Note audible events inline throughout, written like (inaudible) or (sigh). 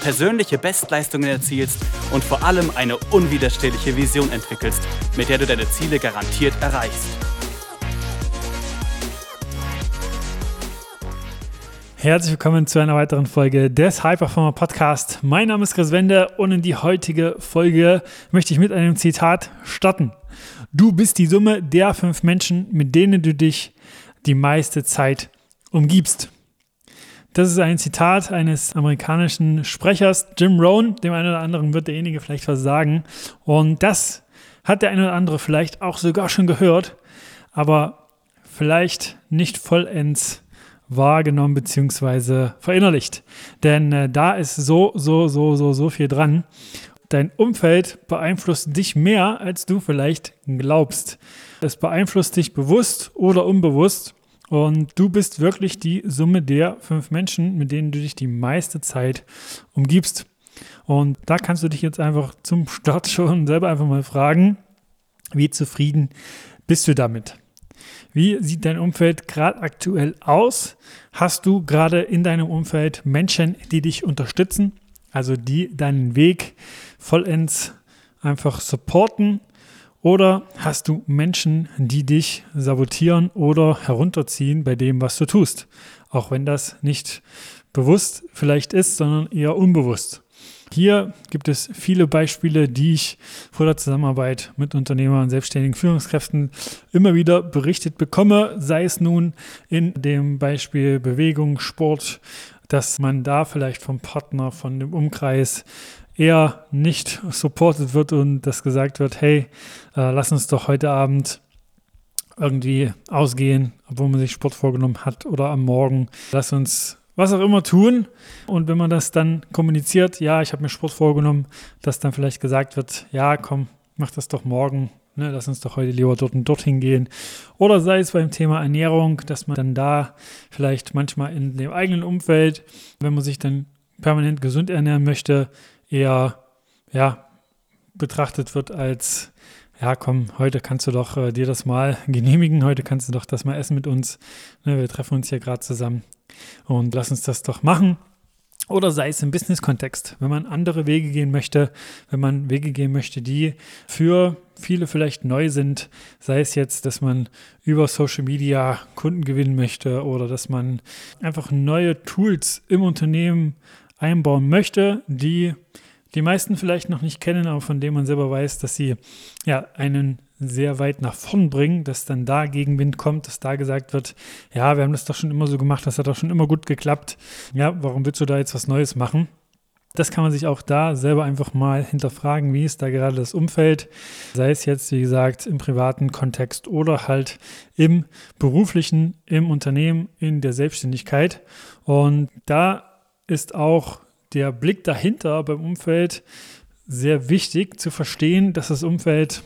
persönliche Bestleistungen erzielst und vor allem eine unwiderstehliche Vision entwickelst, mit der du deine Ziele garantiert erreichst. Herzlich willkommen zu einer weiteren Folge des High Performer Podcast. Mein Name ist Chris Wende und in die heutige Folge möchte ich mit einem Zitat starten. Du bist die Summe der fünf Menschen, mit denen du dich die meiste Zeit umgibst. Das ist ein Zitat eines amerikanischen Sprechers, Jim Rohn. Dem einen oder anderen wird derjenige vielleicht was sagen. Und das hat der eine oder andere vielleicht auch sogar schon gehört, aber vielleicht nicht vollends wahrgenommen bzw. verinnerlicht. Denn äh, da ist so, so, so, so, so viel dran. Dein Umfeld beeinflusst dich mehr, als du vielleicht glaubst. Es beeinflusst dich bewusst oder unbewusst. Und du bist wirklich die Summe der fünf Menschen, mit denen du dich die meiste Zeit umgibst. Und da kannst du dich jetzt einfach zum Start (laughs) schon selber einfach mal fragen, wie zufrieden bist du damit? Wie sieht dein Umfeld gerade aktuell aus? Hast du gerade in deinem Umfeld Menschen, die dich unterstützen, also die deinen Weg vollends einfach supporten oder hast du Menschen, die dich sabotieren oder herunterziehen bei dem, was du tust? Auch wenn das nicht bewusst vielleicht ist, sondern eher unbewusst. Hier gibt es viele Beispiele, die ich vor der Zusammenarbeit mit Unternehmern und selbstständigen Führungskräften immer wieder berichtet bekomme, sei es nun in dem Beispiel Bewegung, Sport, dass man da vielleicht vom Partner, von dem Umkreis eher nicht supported wird und das gesagt wird, hey, äh, lass uns doch heute Abend irgendwie ausgehen, obwohl man sich Sport vorgenommen hat oder am Morgen. Lass uns was auch immer tun. Und wenn man das dann kommuniziert, ja, ich habe mir Sport vorgenommen, dass dann vielleicht gesagt wird, ja, komm, mach das doch morgen. Ne, lass uns doch heute lieber dort und dorthin gehen. Oder sei es beim Thema Ernährung, dass man dann da vielleicht manchmal in dem eigenen Umfeld, wenn man sich dann permanent gesund ernähren möchte, eher ja, betrachtet wird als, ja komm, heute kannst du doch äh, dir das mal (laughs) genehmigen, heute kannst du doch das mal essen mit uns. Ne, wir treffen uns hier gerade zusammen und lass uns das doch machen. Oder sei es im Business-Kontext, wenn man andere Wege gehen möchte, wenn man Wege gehen möchte, die für viele vielleicht neu sind, sei es jetzt, dass man über Social Media Kunden gewinnen möchte oder dass man einfach neue Tools im Unternehmen einbauen möchte, die die meisten vielleicht noch nicht kennen, aber von denen man selber weiß, dass sie ja einen sehr weit nach vorn bringen, dass dann da Gegenwind kommt, dass da gesagt wird, ja, wir haben das doch schon immer so gemacht, das hat doch schon immer gut geklappt. Ja, warum willst du da jetzt was Neues machen? Das kann man sich auch da selber einfach mal hinterfragen, wie ist da gerade das Umfeld, sei es jetzt, wie gesagt, im privaten Kontext oder halt im beruflichen, im Unternehmen, in der Selbstständigkeit. Und da ist auch der Blick dahinter beim Umfeld sehr wichtig zu verstehen, dass das Umfeld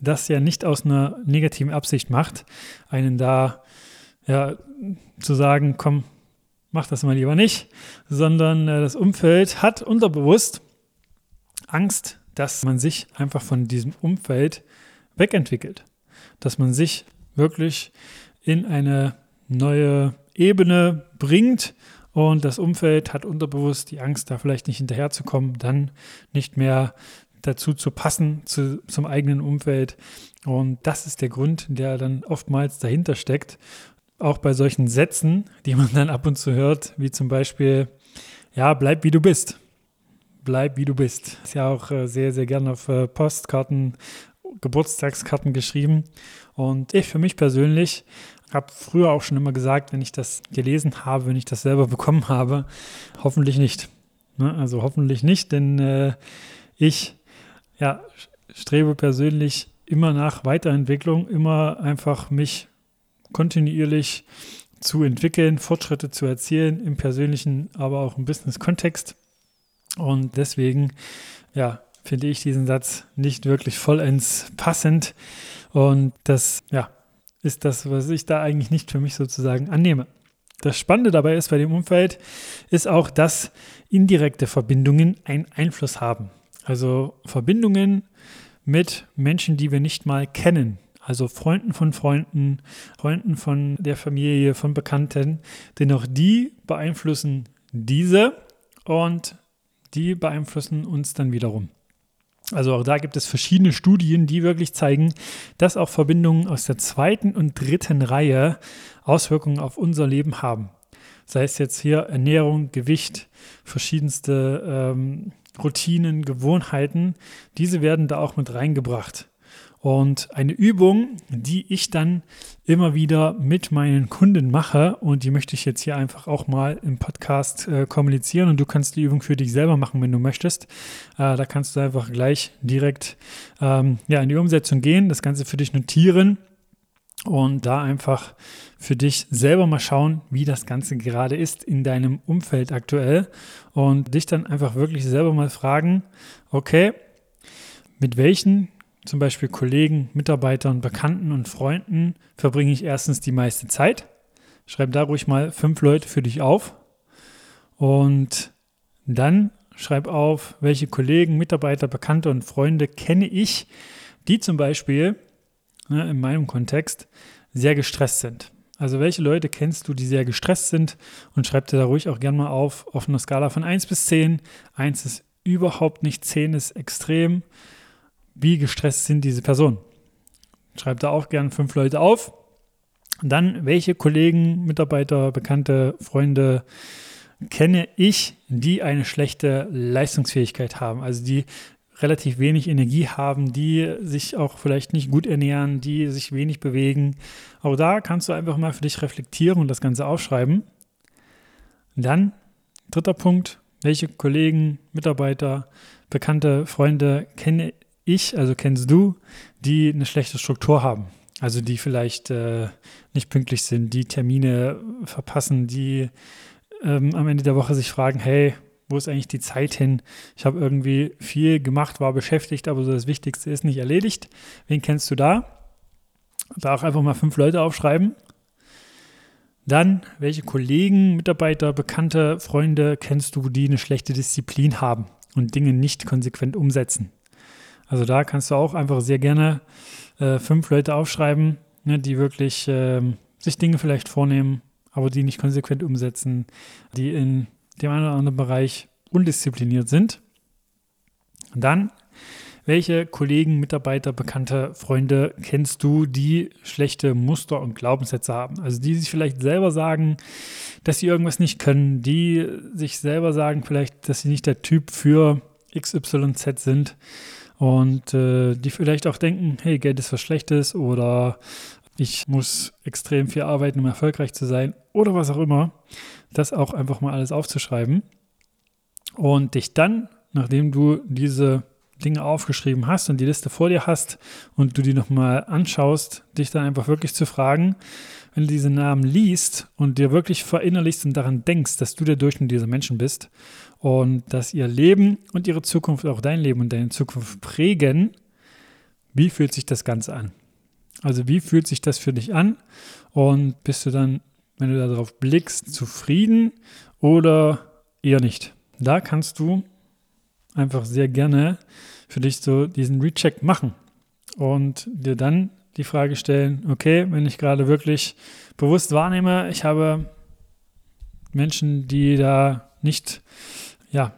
das ja nicht aus einer negativen Absicht macht, einen da ja, zu sagen, komm, mach das mal lieber nicht, sondern äh, das Umfeld hat unterbewusst Angst, dass man sich einfach von diesem Umfeld wegentwickelt, dass man sich wirklich in eine neue Ebene bringt und das Umfeld hat unterbewusst die Angst, da vielleicht nicht hinterherzukommen, dann nicht mehr dazu zu passen zu, zum eigenen Umfeld. Und das ist der Grund, der dann oftmals dahinter steckt. Auch bei solchen Sätzen, die man dann ab und zu hört, wie zum Beispiel, ja, bleib wie du bist. Bleib wie du bist. Ist ja auch äh, sehr, sehr gerne auf äh, Postkarten, Geburtstagskarten geschrieben. Und ich für mich persönlich habe früher auch schon immer gesagt, wenn ich das gelesen habe, wenn ich das selber (laughs) bekommen habe, hoffentlich nicht. Ne? Also hoffentlich nicht, denn äh, ich ja, strebe persönlich immer nach Weiterentwicklung, immer einfach mich kontinuierlich zu entwickeln, Fortschritte zu erzielen im persönlichen, aber auch im Business-Kontext. Und deswegen, ja, finde ich diesen Satz nicht wirklich vollends passend Und das, ja, ist das, was ich da eigentlich nicht für mich sozusagen annehme. Das Spannende dabei ist bei dem Umfeld, ist auch, dass indirekte Verbindungen einen Einfluss haben. Also Verbindungen mit Menschen, die wir nicht mal kennen. Also Freunden von Freunden, Freunden von der Familie, von Bekannten. Denn auch die beeinflussen diese und die beeinflussen uns dann wiederum. Also auch da gibt es verschiedene Studien, die wirklich zeigen, dass auch Verbindungen aus der zweiten und dritten Reihe Auswirkungen auf unser Leben haben. Sei es jetzt hier Ernährung, Gewicht, verschiedenste ähm, Routinen, Gewohnheiten, diese werden da auch mit reingebracht. Und eine Übung, die ich dann immer wieder mit meinen Kunden mache und die möchte ich jetzt hier einfach auch mal im Podcast äh, kommunizieren und du kannst die Übung für dich selber machen, wenn du möchtest. Äh, da kannst du einfach gleich direkt ähm, ja, in die Umsetzung gehen, das Ganze für dich notieren und da einfach für dich selber mal schauen, wie das Ganze gerade ist in deinem Umfeld aktuell und dich dann einfach wirklich selber mal fragen, okay, mit welchen zum Beispiel Kollegen, Mitarbeitern, Bekannten und Freunden verbringe ich erstens die meiste Zeit. Schreib da ruhig mal fünf Leute für dich auf. Und dann schreib auf, welche Kollegen, Mitarbeiter, Bekannte und Freunde kenne ich, die zum Beispiel ne, in meinem Kontext sehr gestresst sind. Also welche Leute kennst du, die sehr gestresst sind und schreib dir da ruhig auch gerne mal auf, auf einer Skala von 1 bis 10. 1 ist überhaupt nicht, 10 ist extrem wie gestresst sind diese Personen. Schreib da auch gern fünf Leute auf. Dann, welche Kollegen, Mitarbeiter, Bekannte, Freunde kenne ich, die eine schlechte Leistungsfähigkeit haben, also die relativ wenig Energie haben, die sich auch vielleicht nicht gut ernähren, die sich wenig bewegen. Auch da kannst du einfach mal für dich reflektieren und das Ganze aufschreiben. Dann, dritter Punkt, welche Kollegen, Mitarbeiter, Bekannte, Freunde kenne ich, also kennst du, die eine schlechte Struktur haben. Also die vielleicht äh, nicht pünktlich sind, die Termine verpassen, die ähm, am Ende der Woche sich fragen, hey, wo ist eigentlich die Zeit hin? Ich habe irgendwie viel gemacht, war beschäftigt, aber so das Wichtigste ist nicht erledigt. Wen kennst du da? Da auch einfach mal fünf Leute aufschreiben. Dann, welche Kollegen, Mitarbeiter, Bekannte, Freunde kennst du, die eine schlechte Disziplin haben und Dinge nicht konsequent umsetzen? Also da kannst du auch einfach sehr gerne äh, fünf Leute aufschreiben, ne, die wirklich äh, sich Dinge vielleicht vornehmen, aber die nicht konsequent umsetzen, die in dem einen oder anderen Bereich undiszipliniert sind. Und dann, welche Kollegen, Mitarbeiter, Bekannte, Freunde kennst du, die schlechte Muster und Glaubenssätze haben? Also die sich vielleicht selber sagen, dass sie irgendwas nicht können, die sich selber sagen vielleicht, dass sie nicht der Typ für XYZ sind und äh, die vielleicht auch denken, hey, Geld ist was Schlechtes oder ich muss extrem viel arbeiten, um erfolgreich zu sein oder was auch immer, das auch einfach mal alles aufzuschreiben und dich dann, nachdem du diese Dinge aufgeschrieben hast und die Liste vor dir hast und du die nochmal anschaust, dich dann einfach wirklich zu fragen, wenn du diese Namen liest und dir wirklich verinnerlichst und daran denkst, dass du der Durchschnitt dieser Menschen bist und dass ihr Leben und ihre Zukunft, auch dein Leben und deine Zukunft prägen, wie fühlt sich das Ganze an? Also wie fühlt sich das für dich an? Und bist du dann, wenn du darauf blickst, zufrieden oder eher nicht? Da kannst du einfach sehr gerne für dich so diesen Recheck machen und dir dann die Frage stellen, okay, wenn ich gerade wirklich bewusst wahrnehme, ich habe Menschen, die da nicht ja,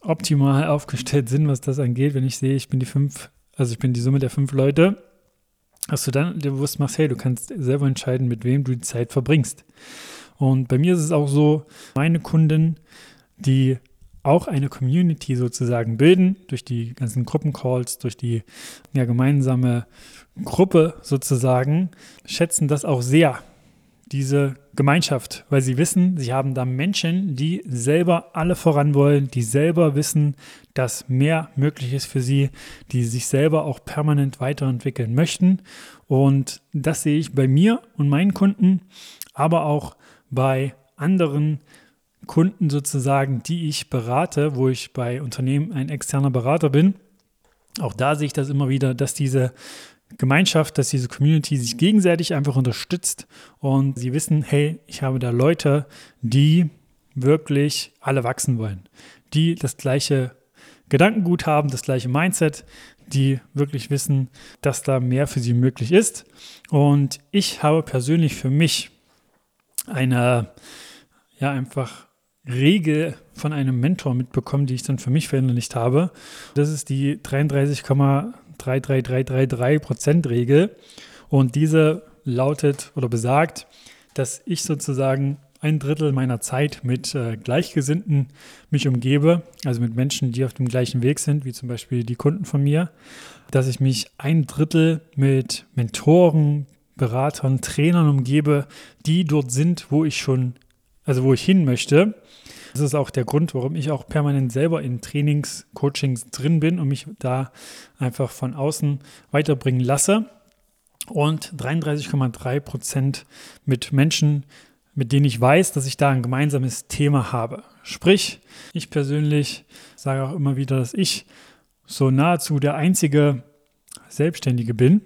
optimal (laughs) aufgestellt sind, was das angeht, wenn ich sehe, ich bin die fünf, also ich bin die Summe der fünf Leute, dass du dann dir bewusst machst, hey, du kannst selber entscheiden, mit wem du die Zeit verbringst. Und bei mir ist es auch so, meine Kunden, die auch eine Community sozusagen bilden, durch die ganzen Gruppencalls, durch die ja, gemeinsame Gruppe sozusagen, schätzen das auch sehr, diese Gemeinschaft, weil sie wissen, sie haben da Menschen, die selber alle voran wollen, die selber wissen, dass mehr möglich ist für sie, die sich selber auch permanent weiterentwickeln möchten. Und das sehe ich bei mir und meinen Kunden, aber auch bei anderen Kunden sozusagen, die ich berate, wo ich bei Unternehmen ein externer Berater bin. Auch da sehe ich das immer wieder, dass diese Gemeinschaft, dass diese Community sich gegenseitig einfach unterstützt und sie wissen, hey, ich habe da Leute, die wirklich alle wachsen wollen, die das gleiche Gedankengut haben, das gleiche Mindset, die wirklich wissen, dass da mehr für sie möglich ist. Und ich habe persönlich für mich eine, ja, einfach Regel von einem Mentor mitbekommen, die ich dann für mich verinnerlicht habe. Das ist die 33,33333% Regel. Und diese lautet oder besagt, dass ich sozusagen ein Drittel meiner Zeit mit äh, Gleichgesinnten mich umgebe, also mit Menschen, die auf dem gleichen Weg sind, wie zum Beispiel die Kunden von mir, dass ich mich ein Drittel mit Mentoren, Beratern, Trainern umgebe, die dort sind, wo ich schon, also wo ich hin möchte. Das ist auch der Grund, warum ich auch permanent selber in Trainings, Coachings drin bin und mich da einfach von außen weiterbringen lasse. Und 33,3 Prozent mit Menschen, mit denen ich weiß, dass ich da ein gemeinsames Thema habe. Sprich, ich persönlich sage auch immer wieder, dass ich so nahezu der einzige Selbstständige bin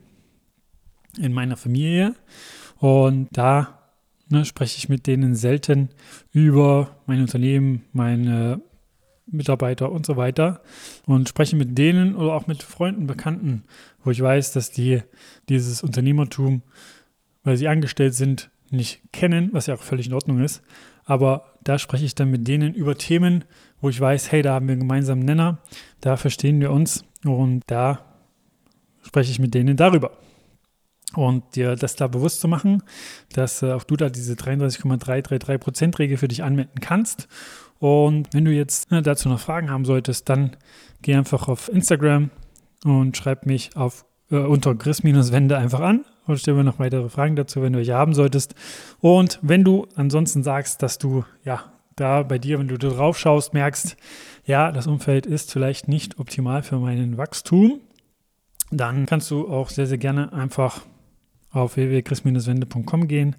in meiner Familie. Und da ne, spreche ich mit denen selten über mein Unternehmen, meine Mitarbeiter und so weiter und spreche mit denen oder auch mit Freunden, Bekannten, wo ich weiß, dass die dieses Unternehmertum, weil sie angestellt sind, nicht kennen, was ja auch völlig in Ordnung ist. Aber da spreche ich dann mit denen über Themen, wo ich weiß, hey, da haben wir einen gemeinsamen Nenner, da verstehen wir uns und da spreche ich mit denen darüber. Und dir das da bewusst zu machen, dass äh, auch du da diese 33,333%-Regel für dich anwenden kannst. Und wenn du jetzt ne, dazu noch Fragen haben solltest, dann geh einfach auf Instagram und schreib mich auf, äh, unter Chris-Wende einfach an und stellen wir noch weitere Fragen dazu, wenn du welche haben solltest. Und wenn du ansonsten sagst, dass du ja da bei dir, wenn du drauf schaust, merkst, ja, das Umfeld ist vielleicht nicht optimal für meinen Wachstum, dann kannst du auch sehr, sehr gerne einfach auf www.chris-wende.com gehen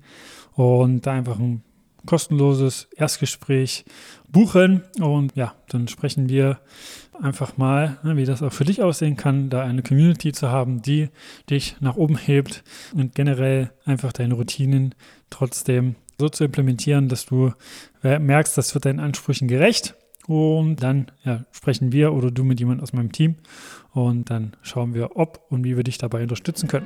und da einfach ein kostenloses Erstgespräch buchen und ja, dann sprechen wir einfach mal, ne, wie das auch für dich aussehen kann, da eine Community zu haben, die dich nach oben hebt und generell einfach deine Routinen trotzdem so zu implementieren, dass du merkst, das wird deinen Ansprüchen gerecht. Und dann ja, sprechen wir oder du mit jemandem aus meinem Team und dann schauen wir, ob und wie wir dich dabei unterstützen können.